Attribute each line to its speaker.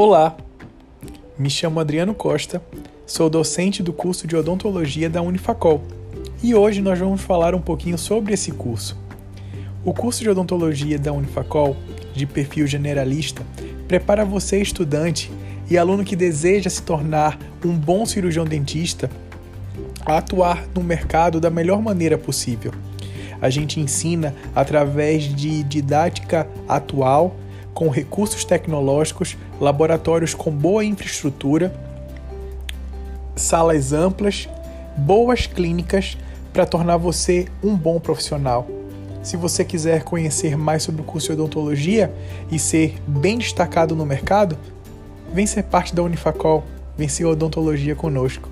Speaker 1: Olá, me chamo Adriano Costa, sou docente do curso de odontologia da Unifacol e hoje nós vamos falar um pouquinho sobre esse curso. O curso de odontologia da Unifacol, de perfil generalista, prepara você, estudante e aluno que deseja se tornar um bom cirurgião dentista, a atuar no mercado da melhor maneira possível. A gente ensina através de didática atual, com recursos tecnológicos, laboratórios com boa infraestrutura, salas amplas, boas clínicas para tornar você um bom profissional. Se você quiser conhecer mais sobre o curso de odontologia e ser bem destacado no mercado, vem ser parte da Unifacol, vem ser odontologia conosco.